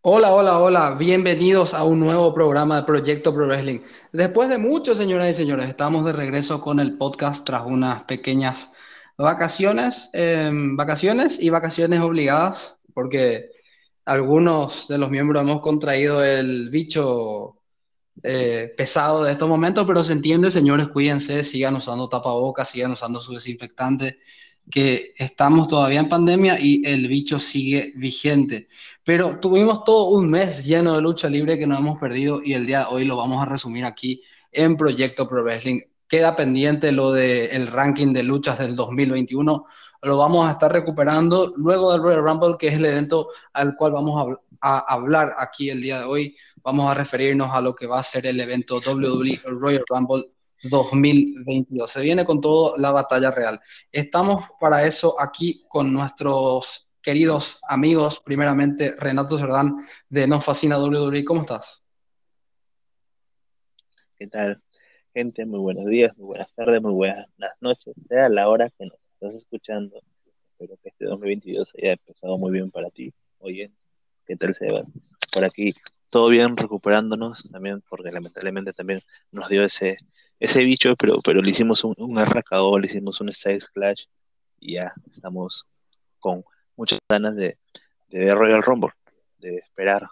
Hola, hola, hola, bienvenidos a un nuevo programa de Proyecto Pro Wrestling. Después de mucho, señoras y señores, estamos de regreso con el podcast tras unas pequeñas vacaciones, em, vacaciones y vacaciones obligadas, porque algunos de los miembros hemos contraído el bicho eh, pesado de estos momentos, pero se entiende, señores, cuídense, sigan usando tapabocas, sigan usando su desinfectante que estamos todavía en pandemia y el bicho sigue vigente. Pero tuvimos todo un mes lleno de lucha libre que nos hemos perdido y el día de hoy lo vamos a resumir aquí en Proyecto Pro Wrestling. Queda pendiente lo del ranking de luchas del 2021. Lo vamos a estar recuperando luego del Royal Rumble, que es el evento al cual vamos a, a hablar aquí el día de hoy. Vamos a referirnos a lo que va a ser el evento WWE Royal Rumble 2022. Se viene con todo la batalla real. Estamos para eso aquí con nuestros queridos amigos, primeramente Renato Cerdán de Nos Fascina WWE. ¿Cómo estás? ¿Qué tal, gente? Muy buenos días, muy buenas tardes, muy buenas noches, sea la hora que nos estás escuchando. Espero que este 2022 haya empezado muy bien para ti. Oye, ¿qué tal, Seba? Por aquí, todo bien, recuperándonos también, porque lamentablemente también nos dio ese ese bicho, pero, pero le hicimos un, un le hicimos un Style Clash y ya estamos con muchas ganas de, ver Royal Rumble, de esperar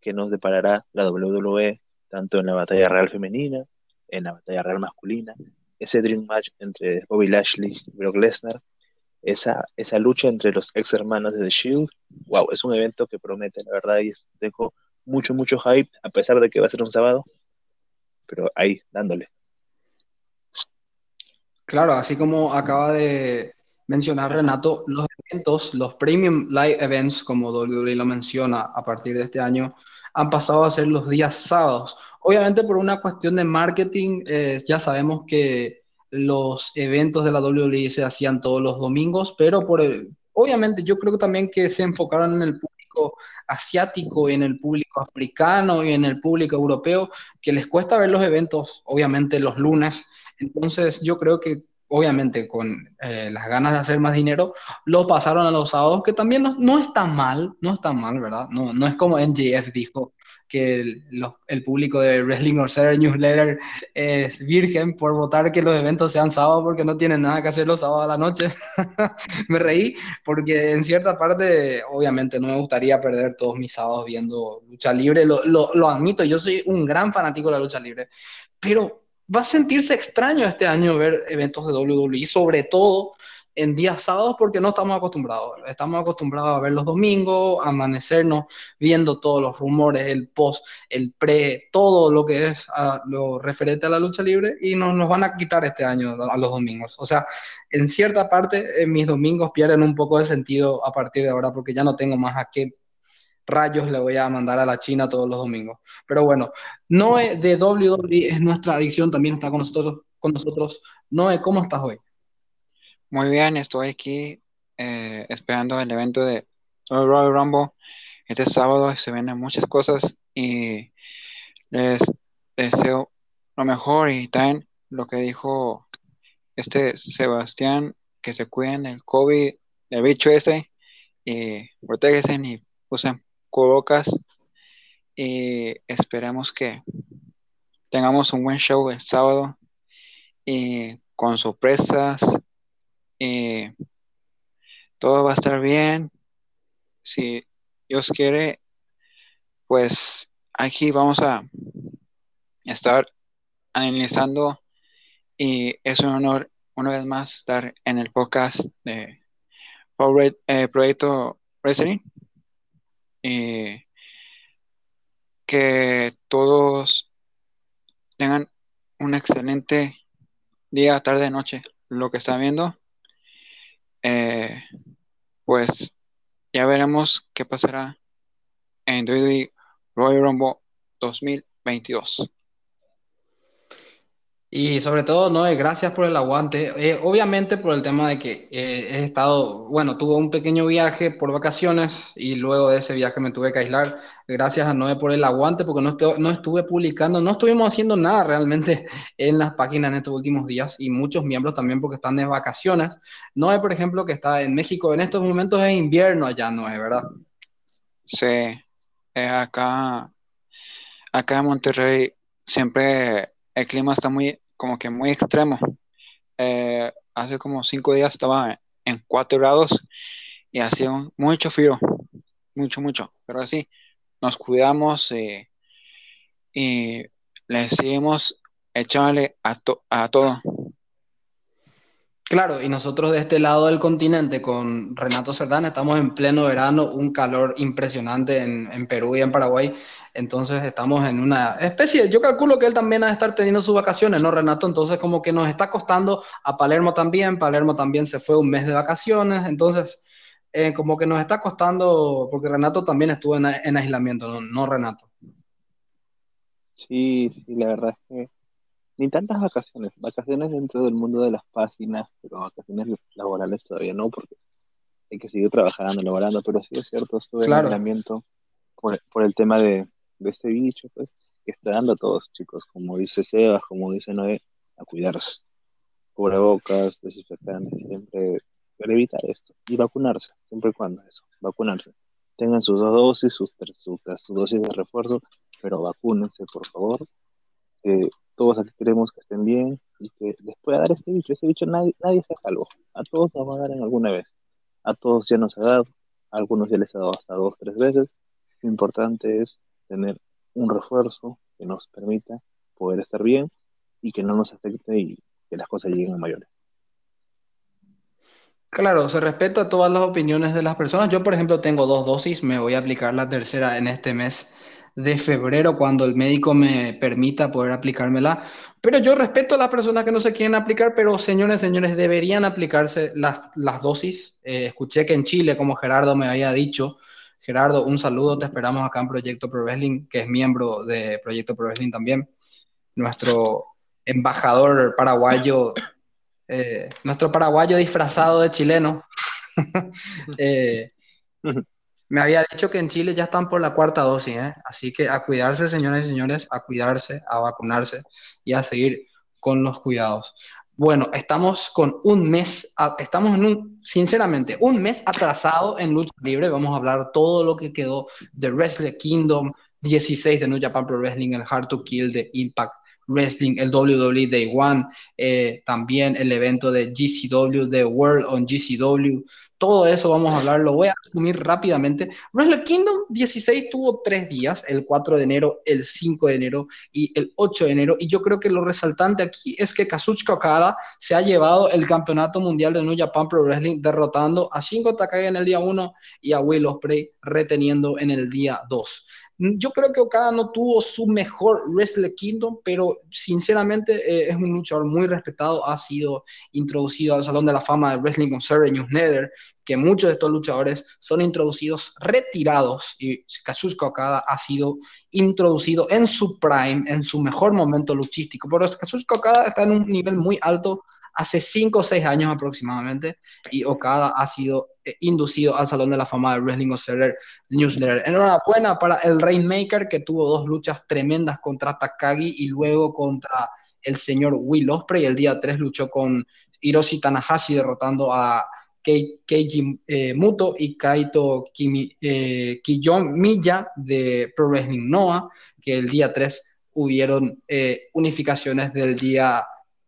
que nos deparará la WWE, tanto en la batalla real femenina, en la batalla real masculina, ese Dream Match entre Bobby Lashley y Brock Lesnar, esa, esa lucha entre los ex hermanos de The Shield, wow, es un evento que promete, la verdad, y dejo mucho, mucho hype, a pesar de que va a ser un sábado, pero ahí, dándole. Claro, así como acaba de mencionar Renato, los eventos, los premium live events, como WWE lo menciona a partir de este año, han pasado a ser los días sábados. Obviamente por una cuestión de marketing, eh, ya sabemos que los eventos de la WWE se hacían todos los domingos, pero por el, obviamente yo creo también que se enfocaron en el público asiático, y en el público africano y en el público europeo, que les cuesta ver los eventos, obviamente los lunes entonces yo creo que obviamente con eh, las ganas de hacer más dinero, lo pasaron a los sábados, que también no, no está mal, no está mal, ¿verdad? No, no es como NGF dijo que el, el público de Wrestling Observer Newsletter es virgen por votar que los eventos sean sábados porque no tienen nada que hacer los sábados a la noche. me reí porque en cierta parte, obviamente, no me gustaría perder todos mis sábados viendo lucha libre, lo, lo, lo admito, yo soy un gran fanático de la lucha libre, pero va a sentirse extraño este año ver eventos de WWE, sobre todo en días sábados, porque no estamos acostumbrados. Estamos acostumbrados a ver los domingos, a amanecernos viendo todos los rumores, el post, el pre, todo lo que es lo referente a la lucha libre, y nos, nos van a quitar este año a los domingos. O sea, en cierta parte, eh, mis domingos pierden un poco de sentido a partir de ahora, porque ya no tengo más a qué rayos le voy a mandar a la China todos los domingos. Pero bueno, Noé de WWE es nuestra adicción, también está con nosotros. Con nosotros. Noé, ¿cómo estás hoy? Muy bien, estoy aquí eh, esperando el evento de Royal Rumble. Este sábado se vienen muchas cosas y les deseo lo mejor y también lo que dijo este Sebastián, que se cuiden del COVID, del bicho ese, y protéguense y usen colocas y esperemos que tengamos un buen show el sábado y con sorpresas y todo va a estar bien. Si Dios quiere, pues aquí vamos a estar analizando y es un honor una vez más estar en el podcast de eh, Proyecto Wrestling eh, que todos tengan un excelente día, tarde, noche, lo que están viendo. Eh, pues ya veremos qué pasará en WWE Royal Rumble 2022. Y sobre todo, no, gracias por el aguante. Eh, obviamente por el tema de que eh, he estado, bueno, tuve un pequeño viaje por vacaciones y luego de ese viaje me tuve que aislar. Gracias a Noé por el aguante porque no, estuve, no estuve publicando, no estuvimos haciendo nada realmente en las páginas en estos últimos días y muchos miembros también porque están de vacaciones. Noé, por ejemplo, que está en México, en estos momentos es invierno allá, Noé, ¿verdad? Sí, eh, acá, acá en Monterrey siempre el clima está muy, como que muy extremo. Eh, hace como cinco días estaba en 4 grados y hacía mucho frío, mucho, mucho. Pero así, nos cuidamos eh, y le seguimos echándole a, a todo. Claro, y nosotros de este lado del continente con Renato Cerdán estamos en pleno verano, un calor impresionante en, Perú y en Paraguay, entonces estamos en una especie, yo calculo que él también va a estar teniendo sus vacaciones, ¿no, Renato? Entonces como que nos está costando a Palermo también, Palermo también se fue un mes de vacaciones, entonces eh, como que nos está costando, porque Renato también estuvo en, aislamiento, ¿no, ¿no, Renato? Sí, sí, la verdad es que ni tantas vacaciones, vacaciones dentro del mundo de las páginas, pero vacaciones laborales todavía no, porque hay que seguir trabajando, laborando, pero sí es cierto, estuve en aislamiento por, el tema de, este bicho, pues, que está dando a todos, chicos, como dice Sebas, como dice Noé, a cuidarse. Cubrebocas, desinfectantes, siempre, para evitar esto. Y vacunarse, siempre y cuando eso, vacunarse. Tengan sus dos dosis, sus, sus, sus dosis de refuerzo, pero vacúnense, por favor. Eh, todos aquí queremos que estén bien y que les pueda dar este bicho. Ese bicho nadie, nadie se salvo. A todos nos va a dar en alguna vez. A todos ya nos ha dado. A algunos ya les ha dado hasta dos, tres veces. Lo importante es tener un refuerzo que nos permita poder estar bien y que no nos afecte y que las cosas lleguen a mayores. Claro, se respeta todas las opiniones de las personas. Yo, por ejemplo, tengo dos dosis, me voy a aplicar la tercera en este mes de febrero cuando el médico me permita poder aplicármela. Pero yo respeto a las personas que no se quieren aplicar, pero señores, señores, deberían aplicarse las, las dosis. Eh, escuché que en Chile, como Gerardo me había dicho, Gerardo, un saludo, te esperamos acá en Proyecto Pro Wrestling, que es miembro de Proyecto Pro Wrestling también. Nuestro embajador paraguayo, eh, nuestro paraguayo disfrazado de chileno. eh, me había dicho que en Chile ya están por la cuarta dosis, ¿eh? así que a cuidarse, señores y señores, a cuidarse, a vacunarse y a seguir con los cuidados. Bueno, estamos con un mes, estamos en un, sinceramente, un mes atrasado en lucha libre. Vamos a hablar todo lo que quedó de Wrestle Kingdom 16 de New Japan Pro Wrestling, el Hard to Kill de Impact Wrestling, el WWE Day One, eh, también el evento de GCW, de World on GCW, todo eso vamos a hablar, lo voy a resumir rápidamente. Wrestle Kingdom 16 tuvo tres días, el 4 de enero, el 5 de enero y el 8 de enero, y yo creo que lo resaltante aquí es que Kazuchika Okada se ha llevado el campeonato mundial de New Japan Pro Wrestling derrotando a Shingo Takagi en el día 1 y a Will Ospreay reteniendo en el día 2. Yo creo que Okada no tuvo su mejor Wrestle Kingdom, pero sinceramente eh, es un luchador muy respetado. Ha sido introducido al Salón de la Fama de Wrestling con Sarah Nether, que muchos de estos luchadores son introducidos retirados y Kazuchika Okada ha sido introducido en su prime, en su mejor momento luchístico. Pero Kazuchika Okada está en un nivel muy alto hace 5 o 6 años aproximadamente y Okada ha sido eh, inducido al Salón de la Fama de Wrestling Observer Newsletter. Enhorabuena para el Rainmaker que tuvo dos luchas tremendas contra Takagi y luego contra el señor Will Ospreay. El día 3 luchó con Hiroshi Tanahashi derrotando a Keiji eh, Muto y Kaito Kimi, eh, Kiyon Miya de Pro Wrestling Noah, que el día 3 hubieron unificaciones del día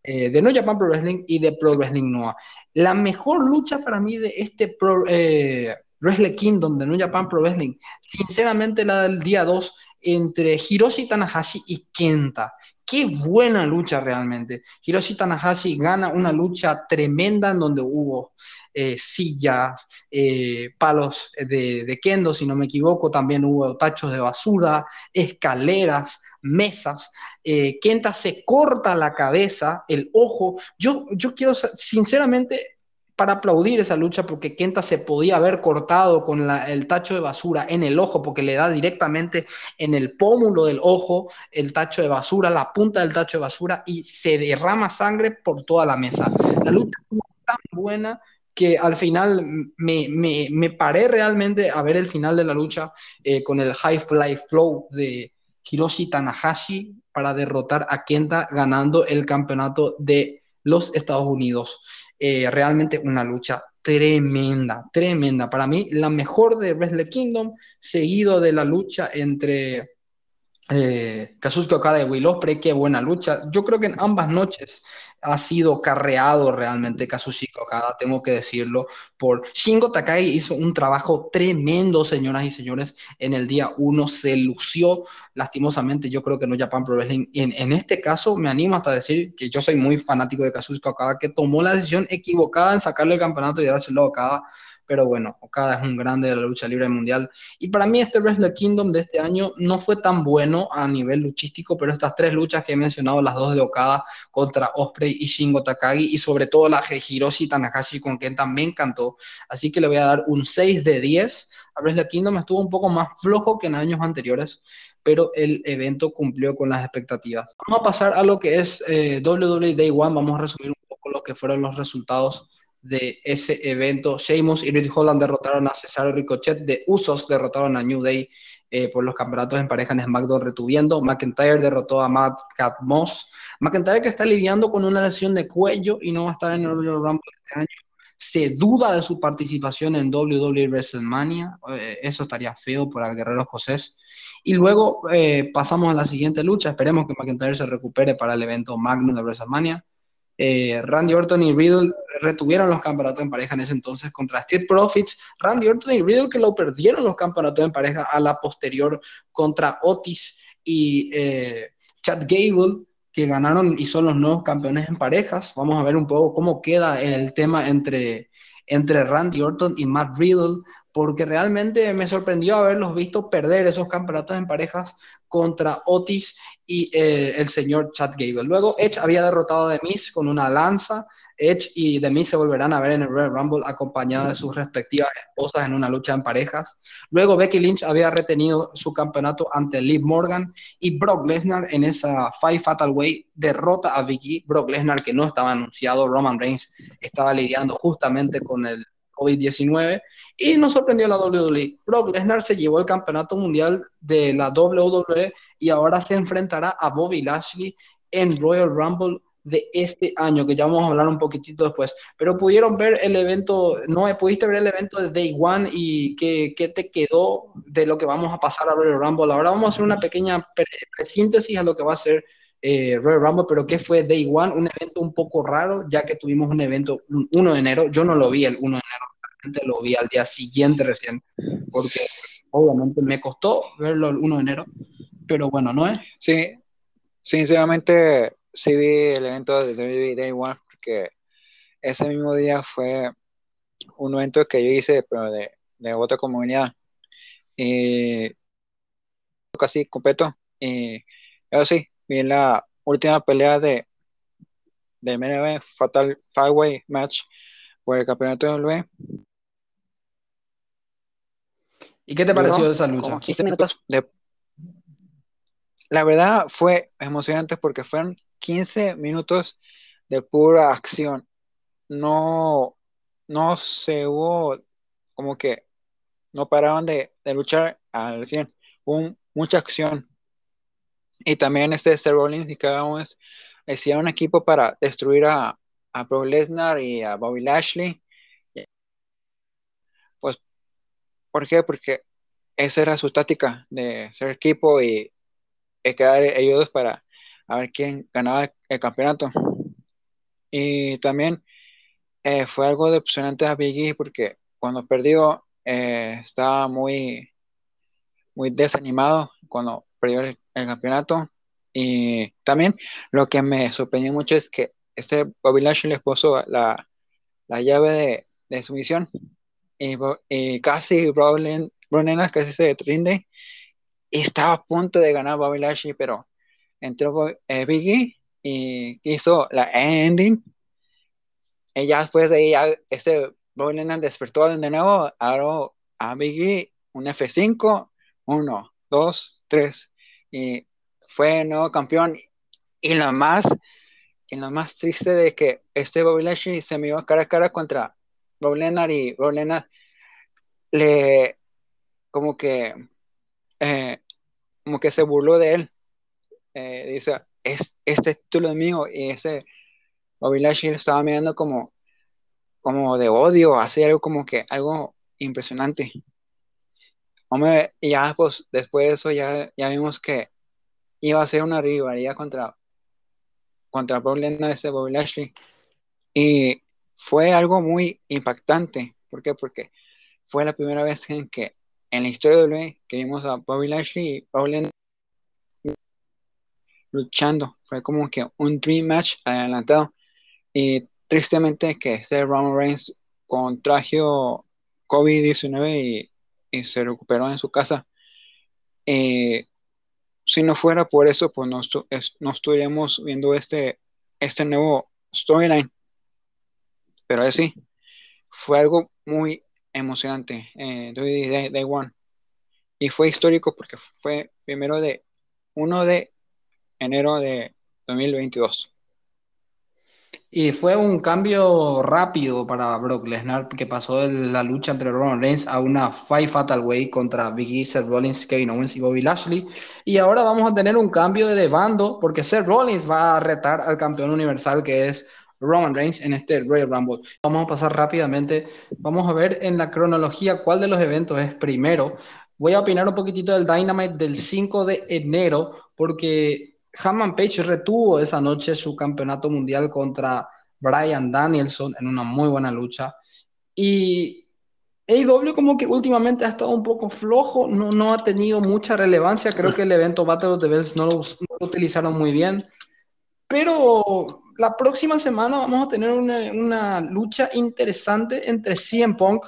eh, de No Japan Pro Wrestling y de Pro Wrestling Noah. La mejor lucha para mí de este Pro, eh, Wrestle Kingdom de No Japan Pro Wrestling, sinceramente la del día 2 entre Hiroshi Tanahashi y Kenta. Qué buena lucha realmente. Hiroshi Tanahashi gana una lucha tremenda en donde hubo eh, sillas, palos de, de, kendo, si no me equivoco, también hubo tachos de basura, escaleras, mesas. Eh, Kenta se corta la cabeza, el ojo. Yo, yo quiero, sinceramente, para aplaudir esa lucha, porque Kenta se podía haber cortado con el tacho de basura en el ojo, porque le da directamente en el pómulo del ojo el tacho de basura, la punta del tacho de basura, y se derrama sangre por toda la mesa. La lucha fue tan buena que al final me, me, paré realmente a ver el final de la lucha eh, con el High Fly Flow de, Hiroshi Tanahashi para derrotar a Kenta ganando el campeonato de los Estados Unidos. Eh, realmente una lucha tremenda, tremenda. Para mí, la mejor de Wrestle Kingdom, seguido de la lucha entre eh, Kazuki Okada y Will Ospreay, qué buena lucha. Yo creo que en ambas noches ha sido carreado realmente Kazuki Okada, tengo que decirlo, por Shingo Takagi hizo un trabajo tremendo, señoras y señores, en el día 1 se lució, lastimosamente yo creo que no Japan Pro Wrestling, en, en este caso me animo hasta decir que yo soy muy fanático de Kazuki Okada, que tomó la decisión equivocada en sacarle el campeonato y dárselo a Okada, pero bueno, Okada es un grande de la lucha libre mundial. Y para mí este Wrestle Kingdom de este año no fue tan bueno a nivel luchístico, pero estas tres luchas que he mencionado, las dos de Okada contra Osprey y Shingo Takagi, y sobre todo la de Hiroshi Tanahashi con quien también cantó. Así que le voy a dar un 6 de 10. A Wrestle Kingdom estuvo un poco más flojo que en años anteriores, pero el evento cumplió con las expectativas. Vamos a pasar a lo que es eh, WWE Day One, vamos a resumir un poco lo que fueron los resultados de ese evento. Sheamus y Rick Holland derrotaron a Cesaro Ricochet, de Usos derrotaron a New Day eh, por los campeonatos en pareja en SmackDown retuviendo. McIntyre derrotó a Matt Cat Moss. McIntyre que está lidiando con una lesión de cuello y no va a estar en el Royal Rumble este año. Se duda de su participación en WWE WrestleMania. Eh, eso estaría feo para el guerrero José. Y luego eh, pasamos a la siguiente lucha. Esperemos que McIntyre se recupere para el evento Magnum de WrestleMania. Eh, Randy Orton y Riddle retuvieron los campeonatos en pareja en ese entonces contra Street Profits. Randy Orton y Riddle que lo perdieron los campeonatos en pareja a la posterior contra Otis y eh, Chad Gable que ganaron y son los nuevos campeones en parejas. Vamos a ver un poco cómo queda el tema entre, entre Randy Orton y Matt Riddle porque realmente me sorprendió haberlos visto perder esos campeonatos en parejas contra Otis y eh, el señor Chad Gable. Luego Edge había derrotado a The Miz con una lanza. Edge y The Miz se volverán a ver en el Royal Rumble acompañados de sus respectivas esposas en una lucha en parejas. Luego Becky Lynch había retenido su campeonato ante Liv Morgan y Brock Lesnar en esa Five Fatal Way derrota a Vicky. Brock Lesnar que no estaba anunciado, Roman Reigns estaba lidiando justamente con el COVID-19 y nos sorprendió la WWE. Brock Lesnar se llevó el campeonato mundial de la WWE y ahora se enfrentará a Bobby Lashley en Royal Rumble de este año, que ya vamos a hablar un poquitito después. Pero pudieron ver el evento, no pudiste ver el evento de Day One y qué, qué te quedó de lo que vamos a pasar a Royal Rumble. Ahora vamos a hacer una pequeña síntesis a lo que va a ser eh, Royal Rumble, pero que fue Day One, un evento un poco raro, ya que tuvimos un evento 1 de enero. Yo no lo vi el 1 de enero, lo vi al día siguiente recién, porque obviamente me costó verlo el 1 de enero, pero bueno, ¿no es? Sí, sinceramente sí vi el evento de Day One, porque ese mismo día fue un evento que yo hice, pero de, de otra comunidad, y casi completo, y eso sí, vi la última pelea de del MNB Fatal Five-Way Match por el campeonato de WWE. ¿Y qué te pareció de esa lucha? La verdad fue emocionante porque fueron 15 minutos de pura acción. No, no se hubo como que no paraban de, luchar al 100. Hubo mucha acción. Y también este Seth Rollins y cada uno decía un equipo para destruir a, a Lesnar y a Bobby Lashley. Pues, ¿por qué? Porque esa era su táctica de ser equipo y, quedar ellos para a ver quién ganaba el campeonato. Y también eh, fue algo decepcionante a Biggie porque cuando perdió eh, estaba muy, muy desanimado cuando perdió el, campeonato. Y también lo que me sorprendió mucho es que este Bobby Lashley le puso la, la llave de, de sumisión y, y casi Brown casi se rinde estaba a punto de ganar Bobby Lashley, pero entró eh, Biggie y hizo la ending. Y ya después de ahí, este Bobby despertó de nuevo, ahora a Biggie un F5, 1, 2, 3 y fue nuevo campeón. Y lo más, y lo más triste de que este Bobby Lashley se iba cara a cara contra Bob Lennar y Bob Lennar le como que eh, como que se burló de él. Eh, dice, es, este título es mío y ese Bobby Lashley estaba mirando como como de odio, así algo como que algo impresionante. Hombre, y ya pues después de eso ya, ya vimos que iba a ser una rivalidad contra contra Brock Lesnar ese Bobby Lashley y fue algo muy impactante. ¿Por qué? Porque fue la primera vez en que en la historia de WWE que vimos a Bobby Lashley y Lesnar luchando. Fue como que un dream match adelantado. Y tristemente que ese Roman Reigns contrajo COVID-19 y, se recuperó en su casa. Eh, si no fuera por eso, pues no, no estuviéramos viendo este, este nuevo storyline. Pero así, fue algo muy emocionante eh, de Day One. Y fue histórico porque fue primero de 1 de enero de 2022. Y fue un cambio rápido para Brock Lesnar, que pasó de la lucha entre Roman Reigns a una Five Fatal Way contra Big E, Seth Rollins, Kevin Owens y Bobby Lashley. Y ahora vamos a tener un cambio de bando, porque Seth Rollins va a retar al campeón universal que es Roman Reigns en este Royal Rumble. Vamos a pasar rápidamente, vamos a ver en la cronología cuál de los eventos es primero. Voy a opinar un poquitito del Dynamite del 5 de enero, porque Hammond Page retuvo esa noche su campeonato mundial contra Brian Danielson en una muy buena lucha. Y AEW como que últimamente ha estado un poco flojo, no, no ha tenido mucha relevancia. Creo que el evento Battle of the Bells no lo, utilizaron muy bien. Pero la próxima semana vamos a tener una, lucha interesante entre CM Punk,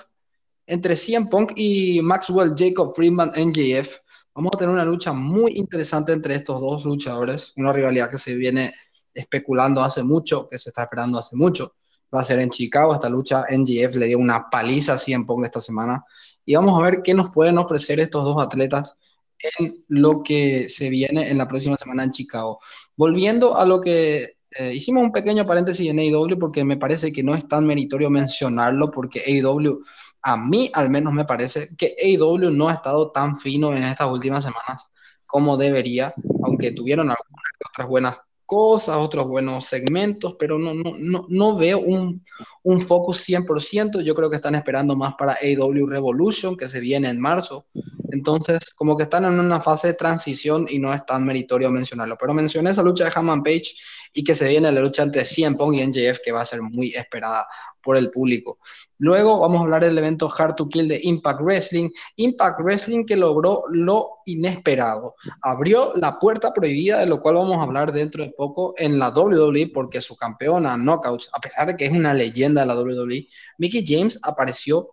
entre CM Punk y Maxwell Jacob Friedman NJF. Vamos a tener una lucha muy interesante entre estos dos luchadores, una rivalidad que se viene especulando hace mucho, que se está esperando hace mucho. Va a ser en Chicago esta lucha. NGF le dio una paliza a CM Punk esta semana. Y vamos a ver qué nos pueden ofrecer estos dos atletas en lo que se viene en la próxima semana en Chicago. Volviendo a lo que eh, hicimos un pequeño paréntesis en AEW porque me parece que no es tan meritorio mencionarlo porque AEW a mí al menos me parece que AEW no ha estado tan fino en estas últimas semanas como debería, aunque tuvieron algunas otras buenas cosas, otros buenos segmentos, pero no, no, no, no veo un, un focus 100%. Yo creo que están esperando más para AEW Revolution, que se viene en marzo. Entonces, como que están en una fase de transición y no es tan meritorio mencionarlo. Pero mencioné esa lucha de Hammond Page y que se viene la lucha entre CM Punk y NJF, que va a ser muy esperada por el público. Luego vamos a hablar del evento Hard to Kill de Impact Wrestling. Impact Wrestling que logró lo inesperado. Abrió la puerta prohibida, de lo cual vamos a hablar dentro de poco en la WWE, porque su campeona Knockouts, a pesar de que es una leyenda de la WWE, Mickey James apareció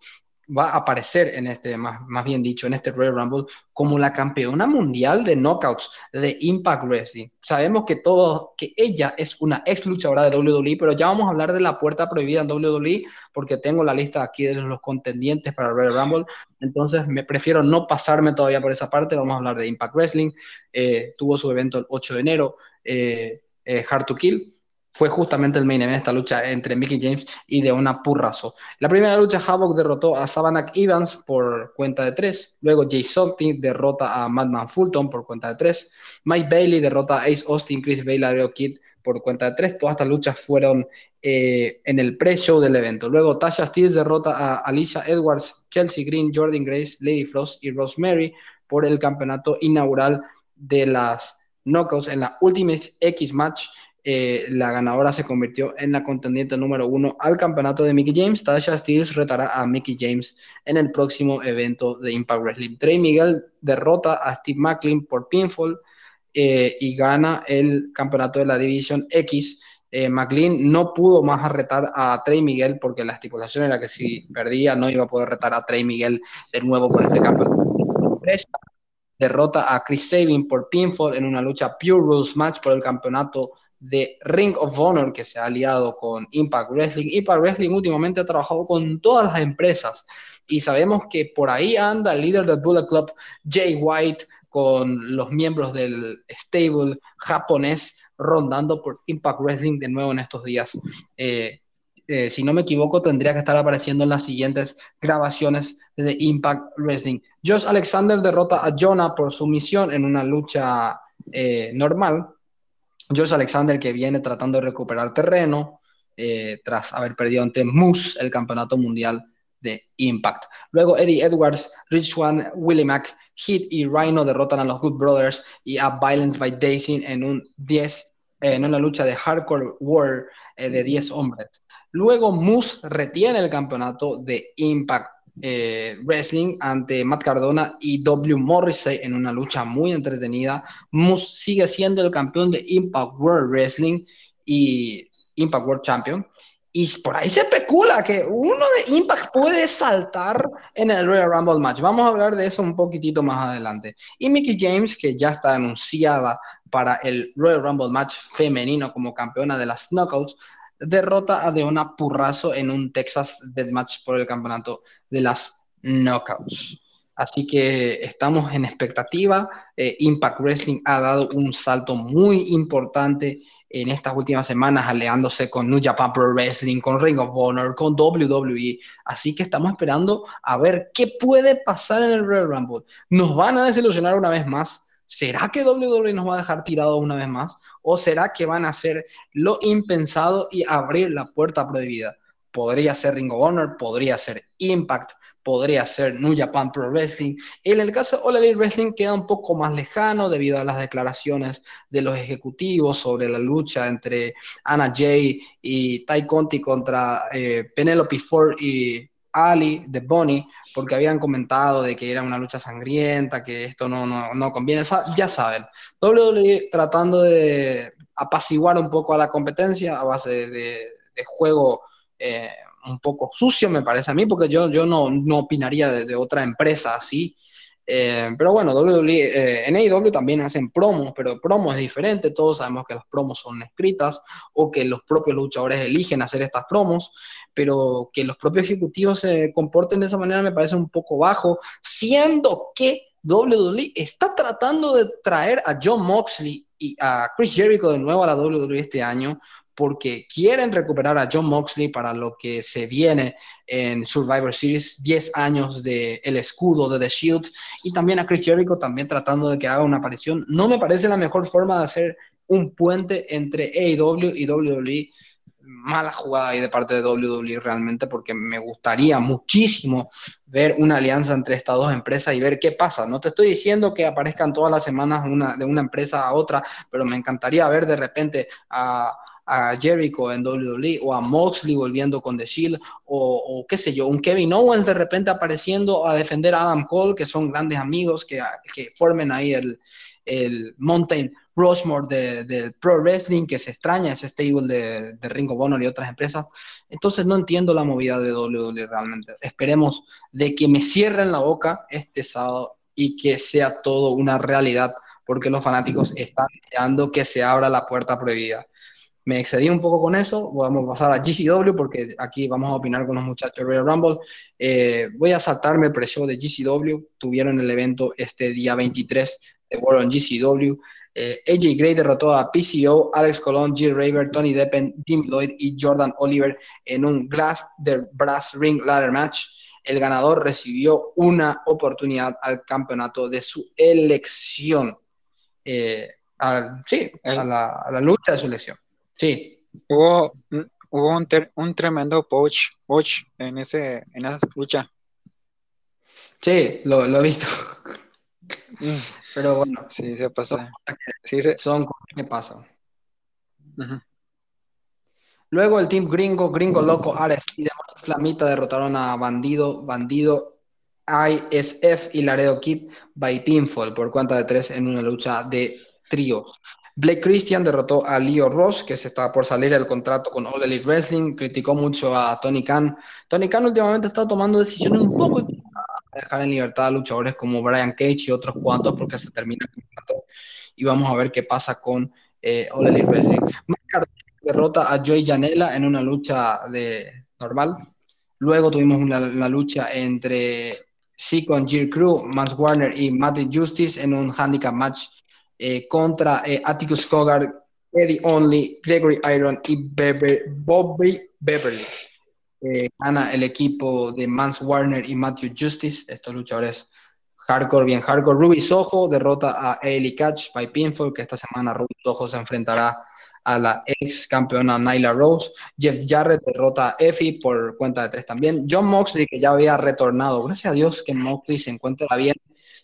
va a aparecer en este, más, más bien dicho, en este Royal Rumble como la campeona mundial de knockouts de Impact Wrestling. Sabemos que todo, que ella es una ex luchadora de WWE, pero ya vamos a hablar de la puerta prohibida en WWE porque tengo la lista aquí de los contendientes para Royal Rumble. Entonces me prefiero no pasarme todavía por esa parte. Vamos a hablar de Impact Wrestling. Eh, tuvo su evento el 8 de enero, eh, eh, Hard to Kill fue justamente el main event esta lucha entre Mickey James y de una Purrazo. La primera lucha, Havoc derrotó a Savannah Evans por cuenta de tres. Luego Jay Something derrota a Madman Fulton por cuenta de tres. Mike Bailey derrota a Ace Austin, Chris Bailey, Kid por cuenta de tres. Todas estas luchas fueron eh, en el pre-show del evento. Luego Tasha Steele derrota a Alicia Edwards, Chelsea Green, Jordan Grace, Lady Frost y Rosemary por el campeonato inaugural de las Knockouts en la Ultimate X Match. Eh, la ganadora se convirtió en la contendiente número uno al campeonato de Mickey James. Tasha Steels retará a Mickey James en el próximo evento de Impact Wrestling. Trey Miguel derrota a Steve Macklin por pinfall eh, y gana el campeonato de la División X. Eh, McLean no pudo más retar a Trey Miguel porque la estipulación era que si perdía no iba a poder retar a Trey Miguel de nuevo por este campeonato. Derrota a Chris Sabin por pinfall en una lucha Pure Rules Match por el campeonato de Ring of Honor que se ha aliado con Impact Wrestling. Impact Wrestling últimamente ha trabajado con todas las empresas y sabemos que por ahí anda el líder del Bullet Club, Jay White, con los miembros del stable japonés rondando por Impact Wrestling de nuevo en estos días. Eh, eh, si no me equivoco, tendría que estar apareciendo en las siguientes grabaciones de Impact Wrestling. Josh Alexander derrota a Jonah por su misión en una lucha eh, normal, Josh Alexander que viene tratando de recuperar terreno. eh, tras haber perdido ante Moose el campeonato mundial de Impact. Luego Eddie Edwards, Rich Swan, Willie Mack, Hit y Rhino derrotan a los Good Brothers y a Violence by Daisy en un 10 en una lucha de Hardcore War eh, de 10 hombres. Luego Moose retiene el campeonato de Impact eh, Wrestling ante Matt Cardona y W. Morrissey en una lucha muy entretenida. Moose sigue siendo el campeón de Impact World Wrestling y Impact World Champion. Y por ahí se especula que uno de Impact puede saltar en el Royal Rumble match. Vamos a hablar de eso un poquitito más adelante. Y Mickey James, que ya está anunciada para el Royal Rumble match femenino como campeona de las Knockouts, derrota a Deona Purrazo en un Texas Deathmatch por el campeonato de las Knockouts. Así que estamos en expectativa. Eh, Impact Wrestling ha dado un salto muy importante en estas últimas semanas, aliándose con New Japan Pro Wrestling, con Ring of Honor, con WWE. Así que estamos esperando a ver qué puede pasar en el Royal Rumble. ¿Nos van a desilusionar una vez más? ¿Será que WWE nos va a dejar tirado una vez más? ¿O será que van a hacer lo impensado y abrir la puerta prohibida? Podría ser Ring of Honor, podría ser Impact, podría ser New Japan Pro Wrestling. En el caso de All Elite Wrestling queda un poco más lejano debido a las declaraciones de los ejecutivos sobre la lucha entre Anna Jay y Tai Conti contra eh, Penelope Ford y Ali de Bonnie, porque habían comentado de que era una lucha sangrienta, que esto no, no, conviene. Ya saben, WWE tratando de apaciguar un poco a la competencia a base de, juego. Eh, un poco sucio, me parece a mí, porque yo, yo no, no opinaría de, otra empresa así. Eh, pero bueno, WWE, eh, en AEW también hacen promos, pero promo es diferente. Todos sabemos que las promos son escritas o que los propios luchadores eligen hacer estas promos, pero que los propios ejecutivos se comporten de esa manera me parece un poco bajo, siendo que WWE está tratando de traer a John Moxley y a Chris Jericho de nuevo a la WWE este año porque quieren recuperar a John Moxley para lo que se viene en Survivor Series, 10 años de el escudo de The Shield, y también a Chris Jericho también tratando de que haga una aparición. No me parece la mejor forma de hacer un puente entre AEW y WWE. Mala jugada ahí de parte de WWE realmente, porque me gustaría muchísimo ver una alianza entre estas dos empresas y ver qué pasa. No te estoy diciendo que aparezcan todas las semanas de una empresa a otra, pero me encantaría ver de repente a a Jericho en WWE o a Moxley volviendo con The Shield o, qué sé yo, un Kevin Owens de repente apareciendo a defender a Adam Cole, que son grandes amigos que, que formen ahí el, el Mountain Rushmore del de Pro Wrestling, que se extraña ese stable de, de Ring of Honor y otras empresas. Entonces no entiendo la movida de WWE realmente. Esperemos de que me cierren la boca este sábado y que sea todo una realidad, porque los fanáticos están deseando que se abra la puerta prohibida me excedí un poco con eso, vamos a pasar a GCW porque aquí vamos a opinar con los muchachos de Royal Rumble. Eh, voy a saltarme el pre-show de GCW, tuvieron el evento este día 23 de World on GCW. Eh, AJ Gray derrotó a PCO, Alex Colon, Jill Raver, Tony Deppen, Jim Lloyd y Jordan Oliver en un Glass del Brass Ring Ladder Match. El ganador recibió una oportunidad al campeonato de su elección. Eh, sí, a la, a la lucha de su elección. Sí. Hubo, hubo un, un tremendo poach, poach en, ese, en esa lucha. Sí, lo, lo he visto. Mm. Pero bueno. Sí, se pasa. Sí, Son cosas que pasan. Luego el team gringo, gringo loco, Ares y de Flamita derrotaron a Bandido, Bandido, ISF y Laredo Kid by Pinfall por cuenta de tres en una lucha de tríos. Blake Christian derrotó a Leo Ross, que se estaba por salir el contrato con All Elite Wrestling, criticó mucho a Tony Khan. Tony Khan últimamente está tomando decisiones un poco dejar en libertad a luchadores como Brian Cage y otros cuantos porque se termina el contrato. Y vamos a ver qué pasa con eh, All Elite Wrestling. Mark derrota a Joey Janela en una lucha de normal. Luego tuvimos una, lucha entre Seacon, Jill Crew, Mans Warner y Matty Justice en un handicap match eh, contra eh, Atticus Cogar, Eddie Only, Gregory Iron y Bobby Beverly. Eh, gana el equipo de Mans Warner y Matthew Justice, estos luchadores hardcore, bien hardcore. Ruby Soho derrota a Ailey Catch by Pinfall, que esta semana Ruby Soho se enfrentará a la ex campeona Nyla Rose. Jeff Jarrett derrota a Effie por cuenta de tres también. John Moxley, que ya había retornado. Gracias a Dios que Moxley se encuentra bien.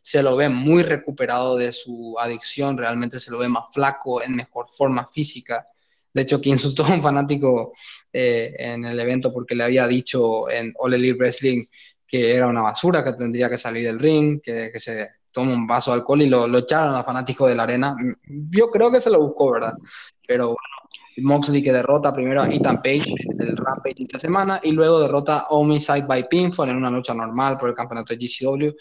Se lo ve muy recuperado de su adicción. Realmente se lo ve más flaco, en mejor forma física. De hecho, que insultó a un fanático eh, en el evento porque le había dicho en All Elite Wrestling que era una basura, que tendría que salir del ring, que, que se toma un vaso de alcohol y lo, lo echaron a fanático de la arena. Yo creo que se lo buscó, ¿verdad? Pero bueno, Moxley que derrota primero a Ethan Page en el Rampage esta semana y luego derrota a Homicide by Pinfall en una lucha normal por el campeonato de GCW.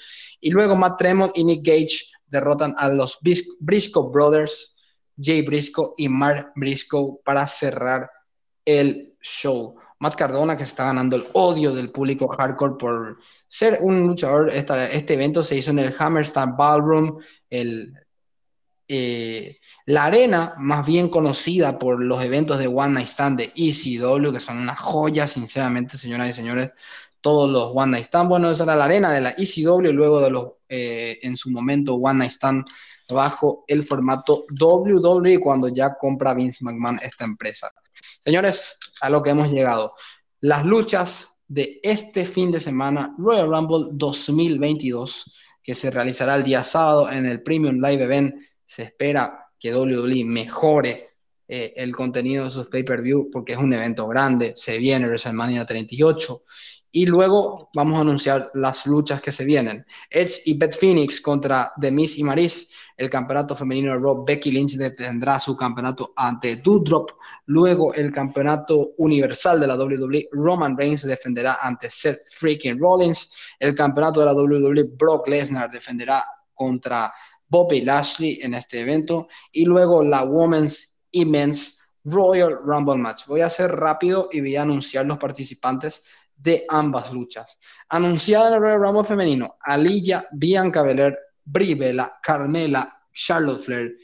Y luego Matt Tremont y Nick Gage derrotan a los Briscoe Brothers, Jay Briscoe y Mark Briscoe para cerrar el show. Matt Cardona, que se está ganando el odio del público hardcore por ser un luchador. este evento se hizo en el Hammerstein Ballroom, el, eh, la arena más bien conocida por los eventos de One Night Stand de ECW, que son una joya, sinceramente, señoras y señores. Todos los One Night Stand, bueno, esa era la arena de la ECW, luego de los, eh, en su momento, One Night Stand bajo el formato WWE cuando ya compra Vince McMahon esta empresa. Señores, a lo que hemos llegado. Las luchas de este fin de semana, Royal Rumble 2022, que se realizará el día sábado en el Premium Live Event. Se espera que WWE mejore eh, el contenido de sus pay-per-view porque es un evento grande. Se viene WrestleMania 38 y luego vamos a anunciar las luchas que se vienen. Edge y Beth Phoenix contra The Miz y Maris. El campeonato femenino de Raw, Becky Lynch defenderá su campeonato ante Doudrop. Luego el campeonato universal de la WWE, Roman Reigns defenderá ante Seth freaking Rollins. El campeonato de la WWE, Brock Lesnar defenderá contra Bobby Lashley en este evento. Y luego la Women's y Men's Royal Rumble Match. Voy a ser rápido y voy a anunciar los participantes de ambas luchas. Anunciada en el Royal Rumble femenino, Aliyah, Bianca Belair, Brie Carmela, Charlotte Flair,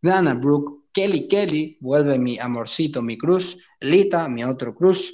Dana Brooke, Kelly Kelly, vuelve mi amorcito, mi crush, Lita, mi otro crush,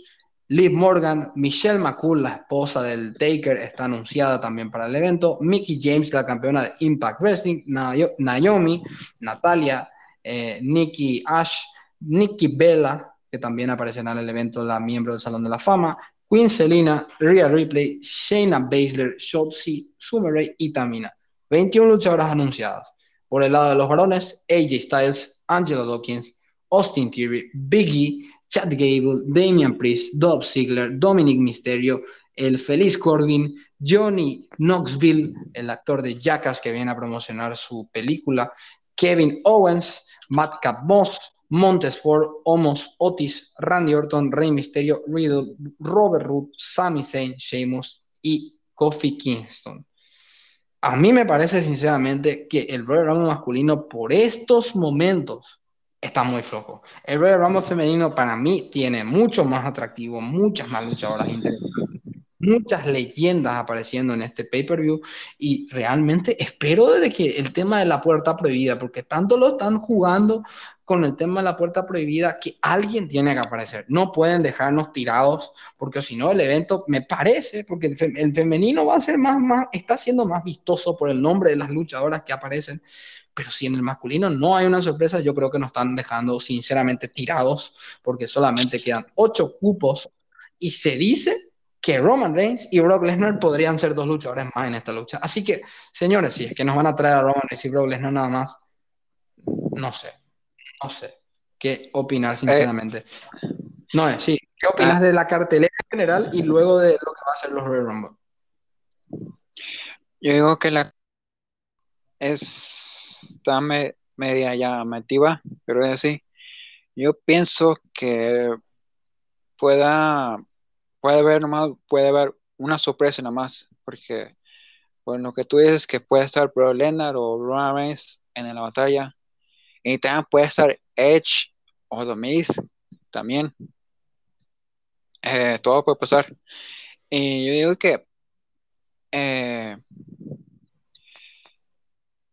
Liv Morgan, Michelle McCool, la esposa del Taker, está anunciada también para el evento. Mickey James, la campeona de Impact Wrestling. Naomi, Natalia, eh, Nikki Ash, Nikki Bella, que también aparecerá en el evento, la miembro del Salón de la Fama. Queen Selina, Rhea Ripley, Shayna Baszler, Shotzi, Summer y Tamina. 21 luchadoras anunciadas. Por el lado de los varones, AJ Styles, Angela Dawkins, Austin Theory, Biggie, Chad Gable, Damian Priest, Dob Ziggler, Dominic Mysterio, el Feliz Corbin, Johnny Knoxville, el actor de Jackass que viene a promocionar su película, Kevin Owens, Matt Moss, Montesford, Omos, Otis, Randy Orton, Rey Mysterio, Riddle, Robert Root, Sami Zayn, Sheamus y Kofi Kingston. A mí me parece sinceramente que el Royal Rumble masculino por estos momentos está muy flojo. El Royal Rumble femenino para mí tiene mucho más atractivo, muchas más luchadoras muchas leyendas apareciendo en este pay-per-view y realmente espero desde que el tema de la puerta prohibida, porque tanto lo están jugando con el tema de la puerta prohibida que alguien tiene que aparecer. No pueden dejarnos tirados, porque si no el evento me parece, porque el, femenino va a ser más, más, está siendo más vistoso por el nombre de las luchadoras que aparecen, pero si en el masculino no hay una sorpresa, yo creo que nos están dejando sinceramente tirados, porque solamente quedan ocho cupos y se dice que Roman Reigns y Brock Lesnar podrían ser dos luchadores más en esta lucha. Así que, señores, si es que nos van a traer a Roman Reigns y Brock Lesnar nada más, no sé, no sé qué opinar sinceramente. no es, sí, ¿qué opinas ah. de la cartelera en general y luego de lo que va a ser los Royal Rumble? Yo digo que la es está media llamativa, pero es así. Yo pienso que pueda puede haber nomás, puede haber una sorpresa nada más, porque bueno, lo que tú dices que puede estar Bro Leonard o Roman Reigns en la batalla, y también puede estar Edge o The también. Eh, todo puede pasar. Y yo digo que eh,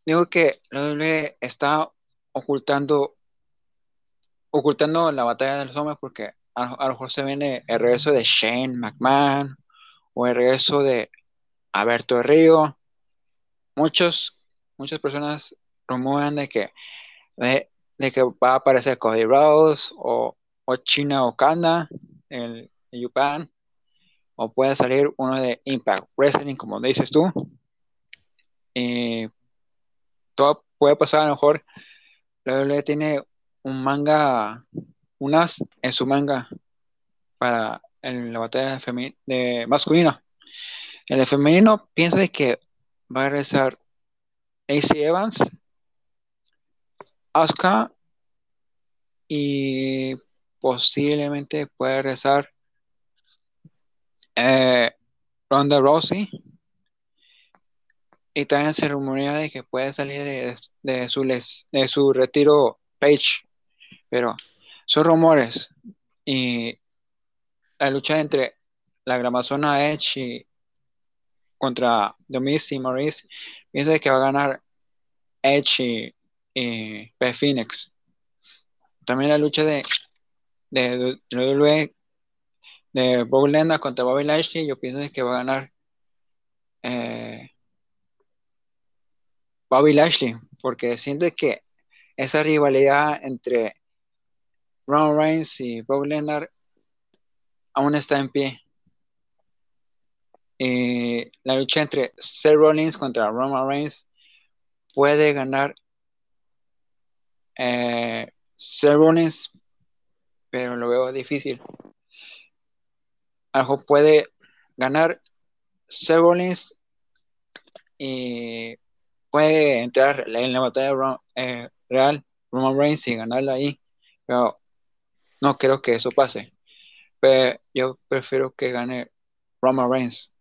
digo que WWE está ocultando ocultando la batalla de los hombres porque a, lo mejor se viene el regreso de Shane McMahon o el regreso de Alberto Río. Muchos, muchas personas promueven de que de que va a aparecer Cody Rhodes o, o China Okada en, en Japan o puede salir uno de Impact Wrestling, como dices tú. Todo puede pasar, a lo mejor la WWE tiene un manga, unas en su manga para en la batalla femi- de masculina. En el femenino pienso de que va a regresar AC Evans, Asuka y posiblemente puede regresar eh, Ronda Rousey. Y también se rumorea de que puede salir de, su, de su retiro Page. Pero son rumores. Y la lucha entre la Gramazona Edge y contra Miz y Maurice, pienso de que va a ganar Edge y, y Beth Phoenix. También la lucha de, de, de de Brock Lesnar contra Bobby Lashley, yo pienso que va a ganar eh, Bobby Lashley, porque siento que esa rivalidad entre Roman Reigns y Brock Lesnar aún está en pie. Y la lucha entre Seth Rollins contra Roman Reigns puede ganar eh, Seth Rollins, pero lo veo difícil. A lo mejor puede ganar Seth Rollins y puede entrar en la batalla eh, real Roman Reigns y ganarla ahí, pero no creo que eso pase. Pero yo prefiero que gane Roman Reigns.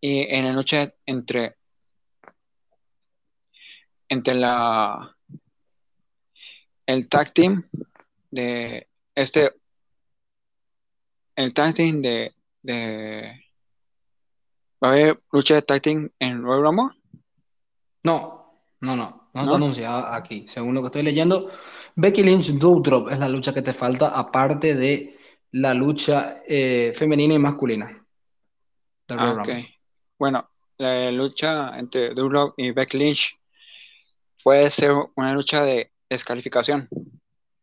Y en la noche entre entre la el tag team de este el tag team de va a haber lucha de tag team en Royal Rumble No, no, no, no está ¿No? anunciada aquí. Según lo que estoy leyendo, Becky Lynch Doudrop es la lucha que te falta, aparte de la lucha eh, femenina y masculina. Ah, Royal ok. Rumble. Bueno, la lucha entre Doudrop y Becky Lynch puede ser una lucha de descalificación.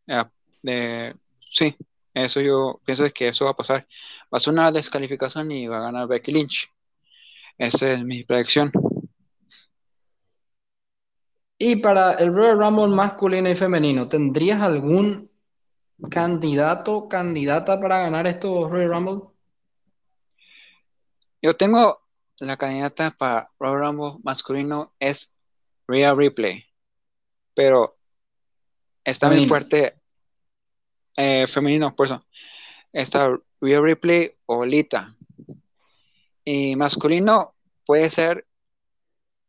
Eh, de, sí, eso yo pienso es que eso va a pasar. Va a ser una descalificación y va a ganar Becky Lynch. Esa es mi predicción. Y para el Royal Rumble masculino y femenino, ¿tendrías algún candidato, candidata para ganar estos Royal Rumble? Yo tengo la candidata para Royal Rumble masculino es Rhea Ripley, pero está muy fuerte eh, femenino, por eso. Está Rhea Ripley o Lita. Y masculino puede ser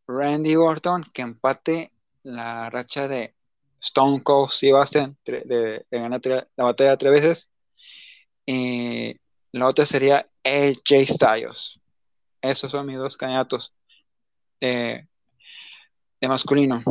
Randy Orton que empate la racha de Stone Cold Steve Austin tre- de, de ganar la batalla tres veces. Y la otra sería AJ Styles. Esos son mis dos candidatos de, de masculino.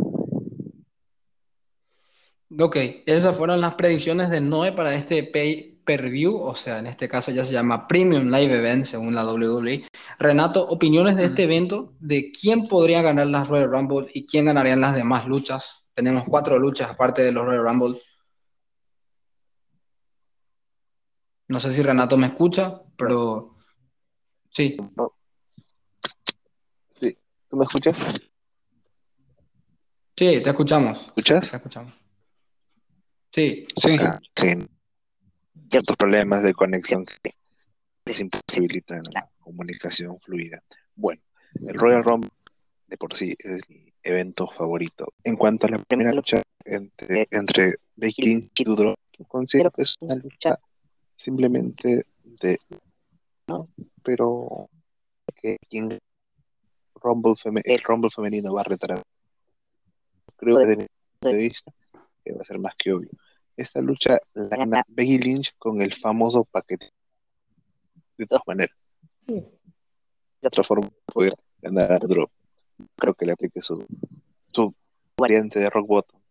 Ok, esas fueron las predicciones de Noé para este pay per view, o sea, en este caso ya se llama Premium Live Event según la WWE. Renato, opiniones de este evento, de quién podría ganar las Royal Rumble y quién ganaría en las demás luchas. Tenemos cuatro luchas aparte de los Royal Rumble. No sé si Renato me escucha, pero sí, Sí. ¿Tú me escuchas? sí, te escuchamos, ¿Escuchas? te escuchamos. Sí, Sí, Ah, sí. Ciertos problemas de conexión que imposibilitan la comunicación fluida. Bueno, el Royal Rumble de por sí es mi evento favorito. En cuanto a la primera lucha entre, entre Becky Lynch y Doudrop, considero que es una lucha simplemente de no, pero que quien Rumble el Rumble femenino va a retar a- creo que desde mi punto de vista que va a ser más que obvio. Esta lucha la gana Becky Lynch con el famoso paquete. De todas maneras, de otra forma poder ganar a Drop. Creo que le aplique su, su variante de Rock Bottom.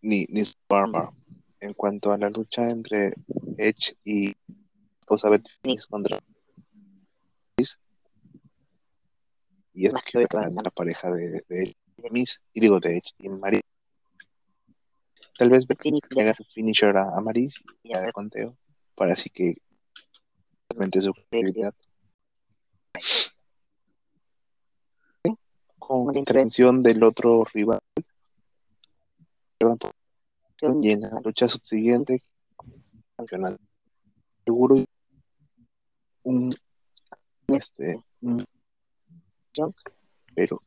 Ni, ni su armor. En cuanto a la lucha entre Edge y esposa Phoenix contra y es que a la pareja de, de Edge. Miss, y digo de Team Maris. Tal vez le haga su finisher a, a Maris y haga conteo para así que realmente su credibilidad. Con la intervención del otro rival. Y en la lucha subsiguiente nacional seguro un este un, pero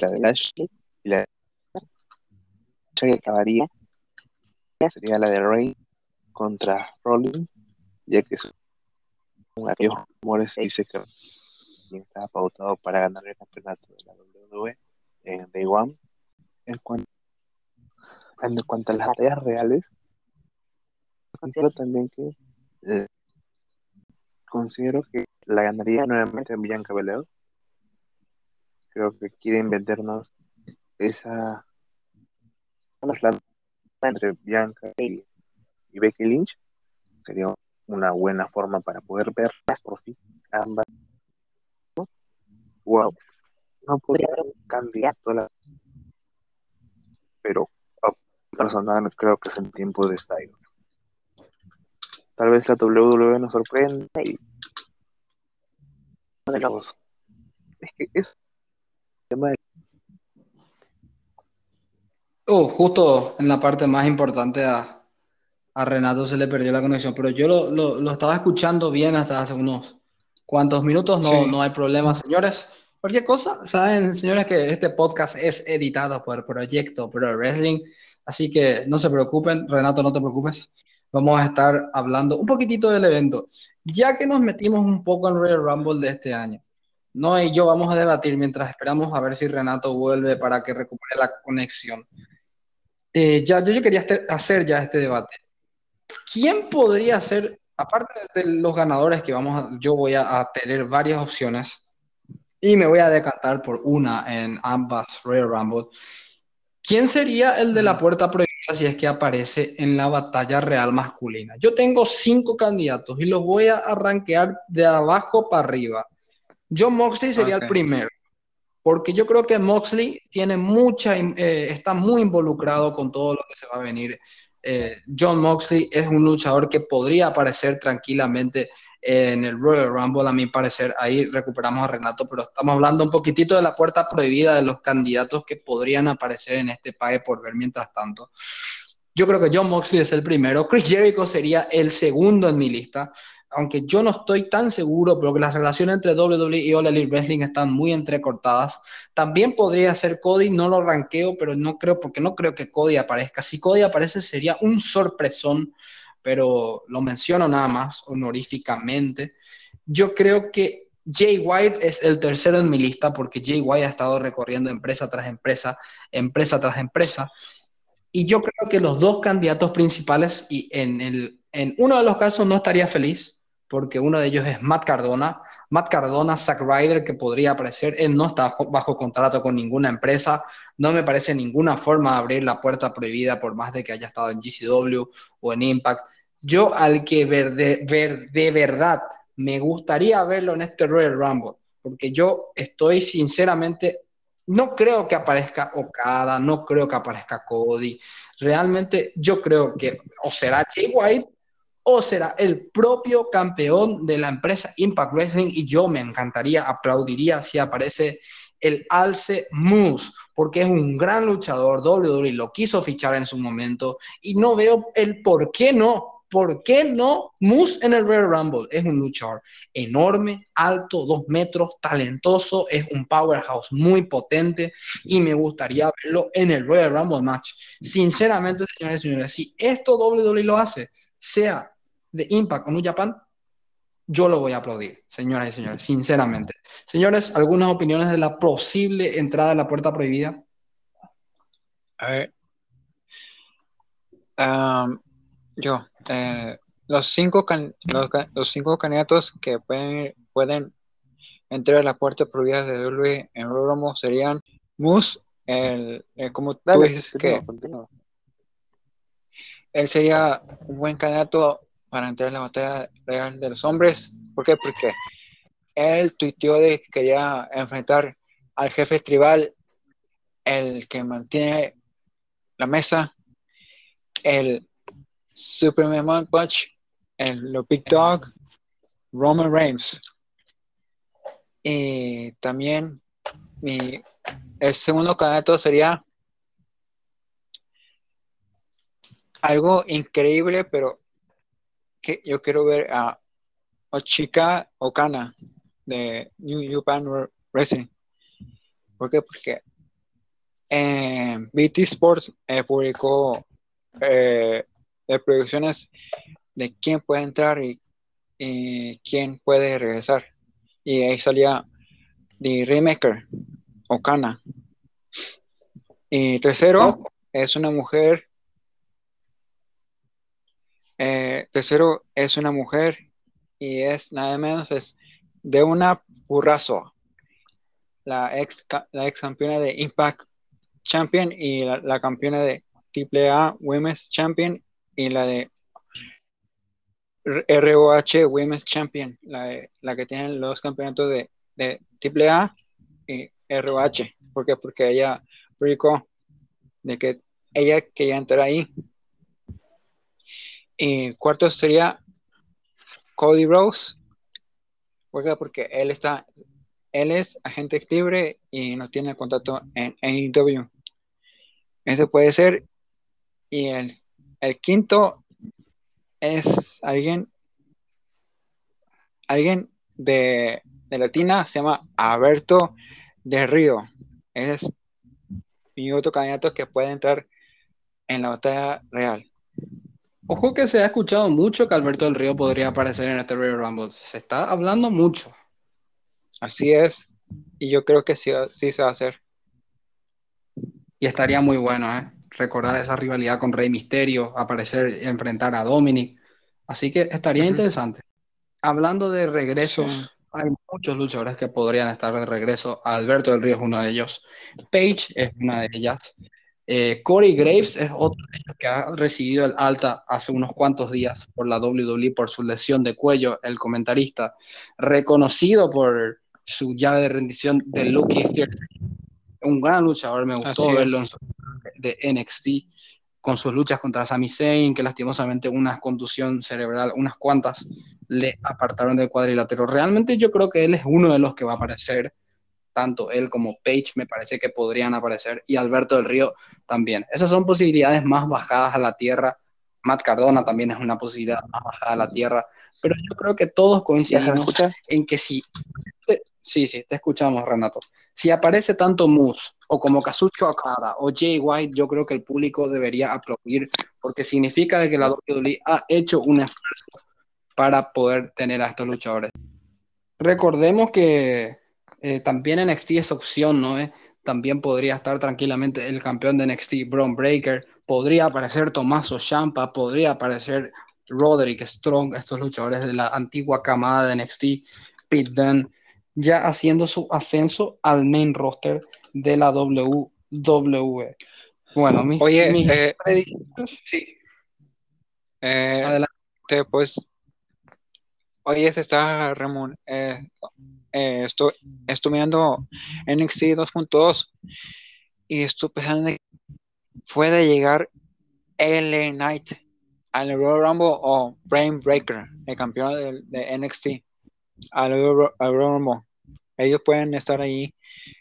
la de Lashley y la que acabaría sería la de Rey contra Rollins ya que son aquellos rumores dice que estaba pautado para ganar el campeonato de la WWE en Day One. En cuanto, en cuanto a las tareas reales considero también que eh, considero que la ganaría nuevamente Bianca Belair. Creo que quieren vendernos esa entre Bianca y, y, Becky Lynch. Sería una buena forma para poder verlas por fin ambas. Wow no podría haber un candidato a la pero personal creo que es el tiempo de Styles tal vez la WWE nos sorprenda y es que es tema de Oh, justo en la parte más importante a, a Renato se le perdió la conexión, pero yo lo, lo, lo estaba escuchando bien hasta hace unos cuantos minutos, no, Sí. no hay problema, señores. Cualquier cosa, saben, señores, que este podcast es editado por Proyecto Pro Wrestling, así que no se preocupen, Renato, no te preocupes. Vamos a estar hablando un poquitito del evento. Ya que nos metimos un poco en Royal Rumble de este año, no y yo vamos a debatir mientras esperamos a ver si Renato vuelve para que recupere la conexión. Eh, ya, yo, yo quería hacer ya este debate. ¿Quién podría ser, aparte de los ganadores que vamos a, yo voy a, a tener varias opciones y me voy a decantar por una en ambas Royal Rumble? ¿Quién sería el de la puerta prohibida si es que aparece en la batalla real masculina? Yo tengo cinco candidatos y los voy a arranquear de abajo para arriba. John Moxley sería Ok. el primero, porque yo creo que Moxley tiene mucha, eh, está muy involucrado con todo lo que se va a venir. Eh, John Moxley es un luchador que podría aparecer tranquilamente en el Royal Rumble, a mi parecer. Ahí recuperamos a Renato, pero estamos hablando un poquitito de la puerta prohibida de los candidatos que podrían aparecer en este pague por ver mientras tanto. Yo creo que John Moxley es el primero. Chris Jericho sería el segundo en mi lista. Aunque yo no estoy tan seguro, pero que las relaciones entre WWE y All Elite Wrestling están muy entrecortadas. También podría ser Cody, no lo ranqueo, pero no creo, porque no creo que Cody aparezca. Si Cody aparece sería un sorpresón, pero lo menciono nada más honoríficamente. Yo creo que Jay White es el tercero en mi lista porque Jay White ha estado recorriendo empresa tras empresa, empresa tras empresa. Y yo creo que los dos candidatos principales, y en, el, en uno de los casos no estaría feliz, porque uno de ellos es Matt Cardona. Matt Cardona, Zack Ryder, que podría aparecer, él no está bajo, contrato con ninguna empresa, no me parece ninguna forma de abrir la puerta prohibida por más de que haya estado en GCW o en Impact. Yo al que ver de, ver de verdad me gustaría verlo en este Royal Rumble, porque yo estoy sinceramente, no creo que aparezca Okada, no creo que aparezca Cody, realmente yo creo que o será Jay White o será el propio campeón de la empresa Impact Wrestling y yo me encantaría, aplaudiría si aparece el Alce Moose, porque es un gran luchador, WWE lo quiso fichar en su momento y no veo el por qué no, ¿Por qué no Moose en el Royal Rumble? Es un luchador enorme, alto, dos metros, talentoso, es un powerhouse muy potente y me gustaría verlo en el Royal Rumble match. Sinceramente, señores y señores, si esto WWE lo hace, sea de Impact o New Japan, yo lo voy a aplaudir, señoras y señores, sinceramente. Señores, ¿algunas opiniones de la posible entrada de la puerta prohibida? A ver. Um, yo, eh, los, cinco can, los, los, cinco candidatos que pueden, pueden entrar a la puerta prohibida de WWE en Rumble serían Moose, el, el, como Dale, tú dices que él sería un buen candidato para entrar en la batalla real de los hombres. ¿Por qué? Porque él tuiteó de que quería enfrentar al jefe tribal, el que mantiene la mesa, el Superman Punch, el Big Dog, Roman Reigns. Y también mi, el segundo candidato sería algo increíble, pero que yo quiero ver a Ochika Okana de New Japan Wrestling. ¿Por qué? Porque en BT Sports eh, publicó eh, producciones de quién puede entrar y, quién puede regresar. Y ahí salía The Remaker, Okana. Y tercero, oh. es una mujer eh, tercero es una mujer y es nada menos es de una burrazo, la ex, la ex campeona de Impact Champion y la, campeona de AAA Women's Champion y la de ROH Women's Champion, la, la que tienen los campeonatos de, de AAA y ROH. ¿Por qué? Porque ella publicó de que ella quería entrar ahí y cuarto sería Cody Rose. Porque él está, él es agente libre y no tiene contacto en AEW. Ese puede ser. Y el, quinto es alguien, alguien de, de Latina, se llama Alberto de Río. Ese es mi otro candidato que puede entrar en la batalla real. Ojo que se ha escuchado mucho que Alberto del Río podría aparecer en este Royal Rumble. Se está hablando mucho. Así es. Y yo creo que sí, sí se va a hacer. Y estaría muy bueno, ¿eh? Recordar esa rivalidad con Rey Misterio, aparecer, enfrentar a Dominic. Así que estaría interesante. Hablando de regresos, hay muchos luchadores que podrían estar de regreso. Alberto del Río es uno de ellos. Paige es una de ellas. Eh, Corey Graves es otro que ha recibido el alta hace unos cuantos días por la WWE por su lesión de cuello, el comentarista, reconocido por su llave de rendición de Lucky Un gran luchador, me gustó verlo en su de NXT con sus luchas contra Sami Zayn, que lastimosamente una contusión cerebral, unas cuantas, le apartaron del cuadrilátero. Realmente yo creo que él es uno de los que va a aparecer tanto él como Page me parece que podrían aparecer y Alberto del Río también. Esas son posibilidades más bajadas a la tierra. Matt Cardona también es una posibilidad más bajada a la tierra, pero yo creo que todos coincidimos en que si Sí, sí, te escuchamos, Renato. Si aparece tanto Moose o como Kazuchika Okada o Jay White, yo creo que el público debería aplaudir porque significa que la WWE ha hecho un esfuerzo para poder tener a estos luchadores. Recordemos que eh, también NXT es opción, ¿no? Eh, también podría estar tranquilamente el campeón de NXT, Braun Breaker, podría aparecer Tommaso Champa, podría aparecer Roderick Strong, estos luchadores de la antigua camada de NXT, Pete Dunne, ya haciendo su ascenso al main roster de la WWE. Bueno, mi, Oye, eh, sí. Adelante. Pues, oye, se está Ramón. Eh, estoy, estoy mirando NXT 2.2 y estoy pensando puede llegar LA Knight al Royal Rumble o Brain Breaker, el campeón de, NXT, al Royal Rumble. Ellos pueden estar ahí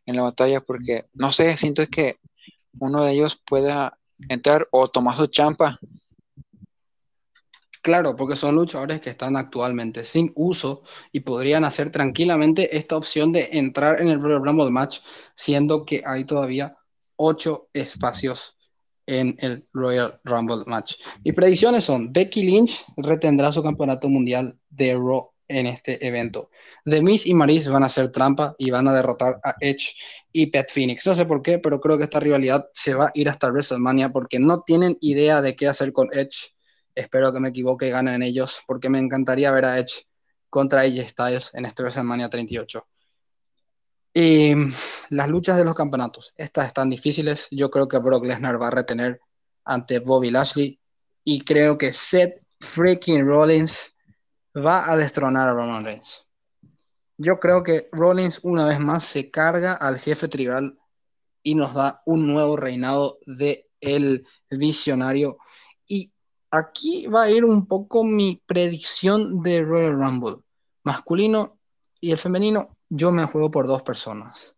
en la batalla porque, no sé, siento que uno de ellos pueda entrar o tomar su champa Claro, porque son luchadores que están actualmente sin uso y podrían hacer tranquilamente esta opción de entrar en el Royal Rumble match, siendo que hay todavía ocho espacios en el Royal Rumble match. Mis predicciones son: Becky Lynch retendrá su campeonato mundial de Raw en este evento. The Miz y Maris van a hacer trampa y van a derrotar a Edge y Pat Phoenix. No sé por qué, pero creo que esta rivalidad se va a ir hasta WrestleMania porque no tienen idea de qué hacer con Edge Espero que me equivoque y ganen ellos, porque me encantaría ver a Edge contra AJ Styles en este WrestleMania 38. Y las luchas de los campeonatos, estas están difíciles. Yo creo que Brock Lesnar va a retener ante Bobby Lashley y creo que Seth freaking Rollins va a destronar a Roman Reigns. Yo creo que Rollins una vez más se carga al jefe tribal y nos da un nuevo reinado de el visionario. Aquí va a ir un poco mi predicción de Royal Rumble. Masculino y el femenino, yo me juego por dos personas,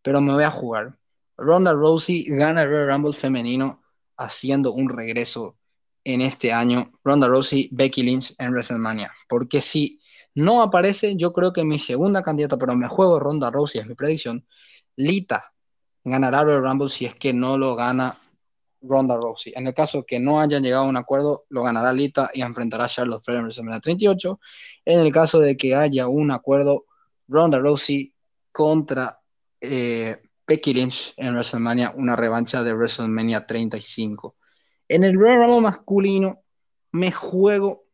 pero me voy a jugar. Ronda Rousey gana el Royal Rumble femenino haciendo un regreso en este año. Ronda Rousey, Becky Lynch en WrestleMania. Porque si no aparece, yo creo que mi segunda candidata, pero me juego Ronda Rousey, es mi predicción. Lita ganará el Royal Rumble si es que no lo gana Ronda Rousey. En el caso que no hayan llegado a un acuerdo, lo ganará Lita y enfrentará a Charlotte Flair en WrestleMania 38. En el caso de que haya un acuerdo, Ronda Rousey contra eh, Becky Lynch en WrestleMania, una revancha de WrestleMania 35. En el Royal masculino, me juego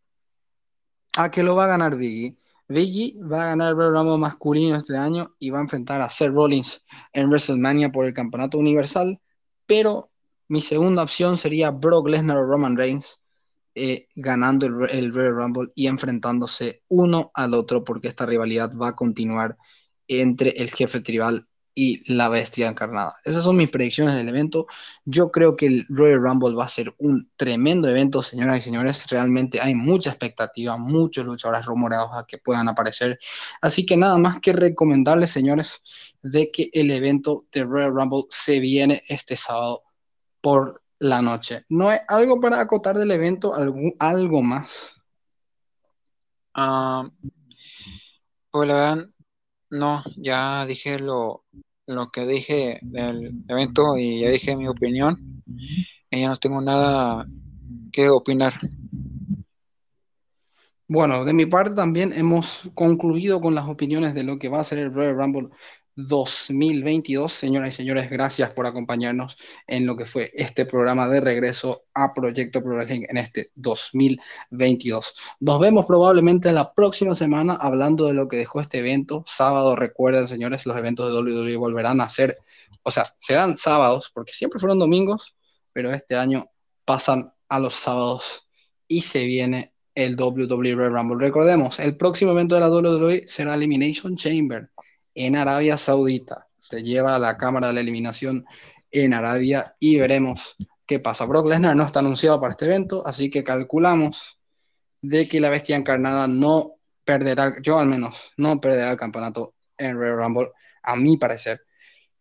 a que lo va a ganar Biggie. Biggie va a ganar el Royal masculino este año y va a enfrentar a Seth Rollins en WrestleMania por el campeonato universal, pero mi segunda opción sería Brock Lesnar o Roman Reigns eh, ganando el, el Royal Rumble y enfrentándose uno al otro porque esta rivalidad va a continuar entre el jefe tribal y la bestia encarnada. Esas son mis predicciones del evento. Yo creo que el Royal Rumble va a ser un tremendo evento, señoras y señores. Realmente hay mucha expectativa, muchos luchadores rumoreados a que puedan aparecer. Así que nada más que recomendarles, señores, de que el evento de Royal Rumble se viene este sábado por la noche. ¿No hay algo para acotar del evento? ¿Algo, algo más? Uh, pues la verdad, no, ya dije lo, lo que dije del evento y ya dije mi opinión. Y ya no tengo nada que opinar. Bueno, de mi parte también hemos concluido con las opiniones de lo que va a ser el Royal Rumble 2022. Señoras y señores, gracias por acompañarnos en lo que fue este programa de regreso a Proyecto Pro Wrestling en este 2022. Nos vemos probablemente la próxima semana hablando de lo que dejó este evento. Sábado, recuerden, señores, los eventos de WWE volverán a ser, o sea, serán sábados, porque siempre fueron domingos, pero este año pasan a los sábados y se viene el WWE Rumble. Recordemos, el próximo evento de la WWE será Elimination Chamber en Arabia Saudita. Se lleva a la cámara de la eliminación en Arabia y veremos qué pasa. Brock Lesnar no está anunciado para este evento, así que calculamos de que la bestia encarnada no perderá, yo al menos, no perderá el campeonato en Royal Rumble, a mi parecer.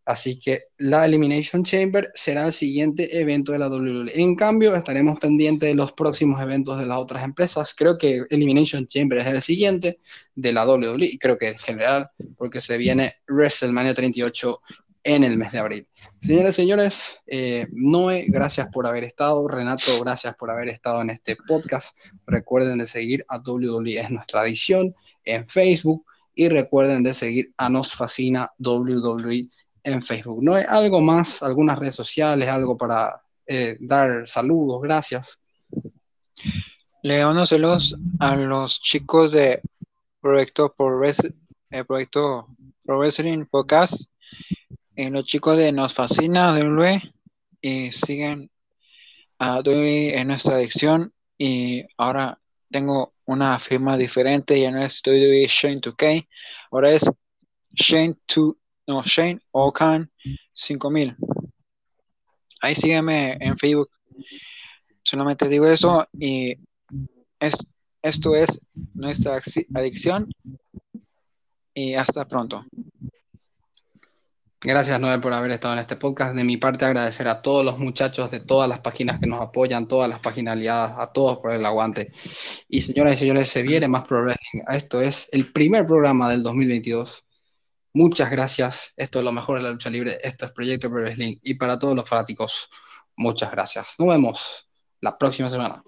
Así que la Elimination Chamber será el siguiente evento de la WWE. En cambio, estaremos pendientes de los próximos eventos de las otras empresas. Creo que Elimination Chamber es el siguiente de la WWE y creo que en general, porque se viene WrestleMania 38 en el mes de abril. Señores, señores, eh, Noé, gracias por haber estado. Renato, gracias por haber estado en este podcast. Recuerden de seguir a WWE, es nuestra edición en Facebook. Y recuerden de seguir a Nos Fascina WWE en Facebook. ¿No hay algo más, algunas redes sociales, algo para eh, dar saludos? Gracias. Le unos saludos a los chicos de Proyecto Pro, eh, Proyecto Pro Wrestling Podcast y los chicos de Nos Fascina de y siguen a Dewey en nuestra adicción y ahora tengo una firma diferente, ya no es WWE Shane 2K, ahora es Shane 2 no, Shane Okan 5000. Ahí sígueme en Facebook. Solamente digo eso y es, esto es nuestra adicción y hasta pronto. Gracias, Noel, por haber estado en este podcast. De mi parte, agradecer a todos los muchachos de todas las páginas que nos apoyan, todas las páginas aliadas, a todos por el aguante. Y señoras y señores, se viene más Pro Esto es el primer programa del 2022. Muchas gracias. Esto es lo mejor de la lucha libre. Esto es Proyecto Pro Wrestling. Y para todos los fanáticos, muchas gracias. Nos vemos la próxima semana.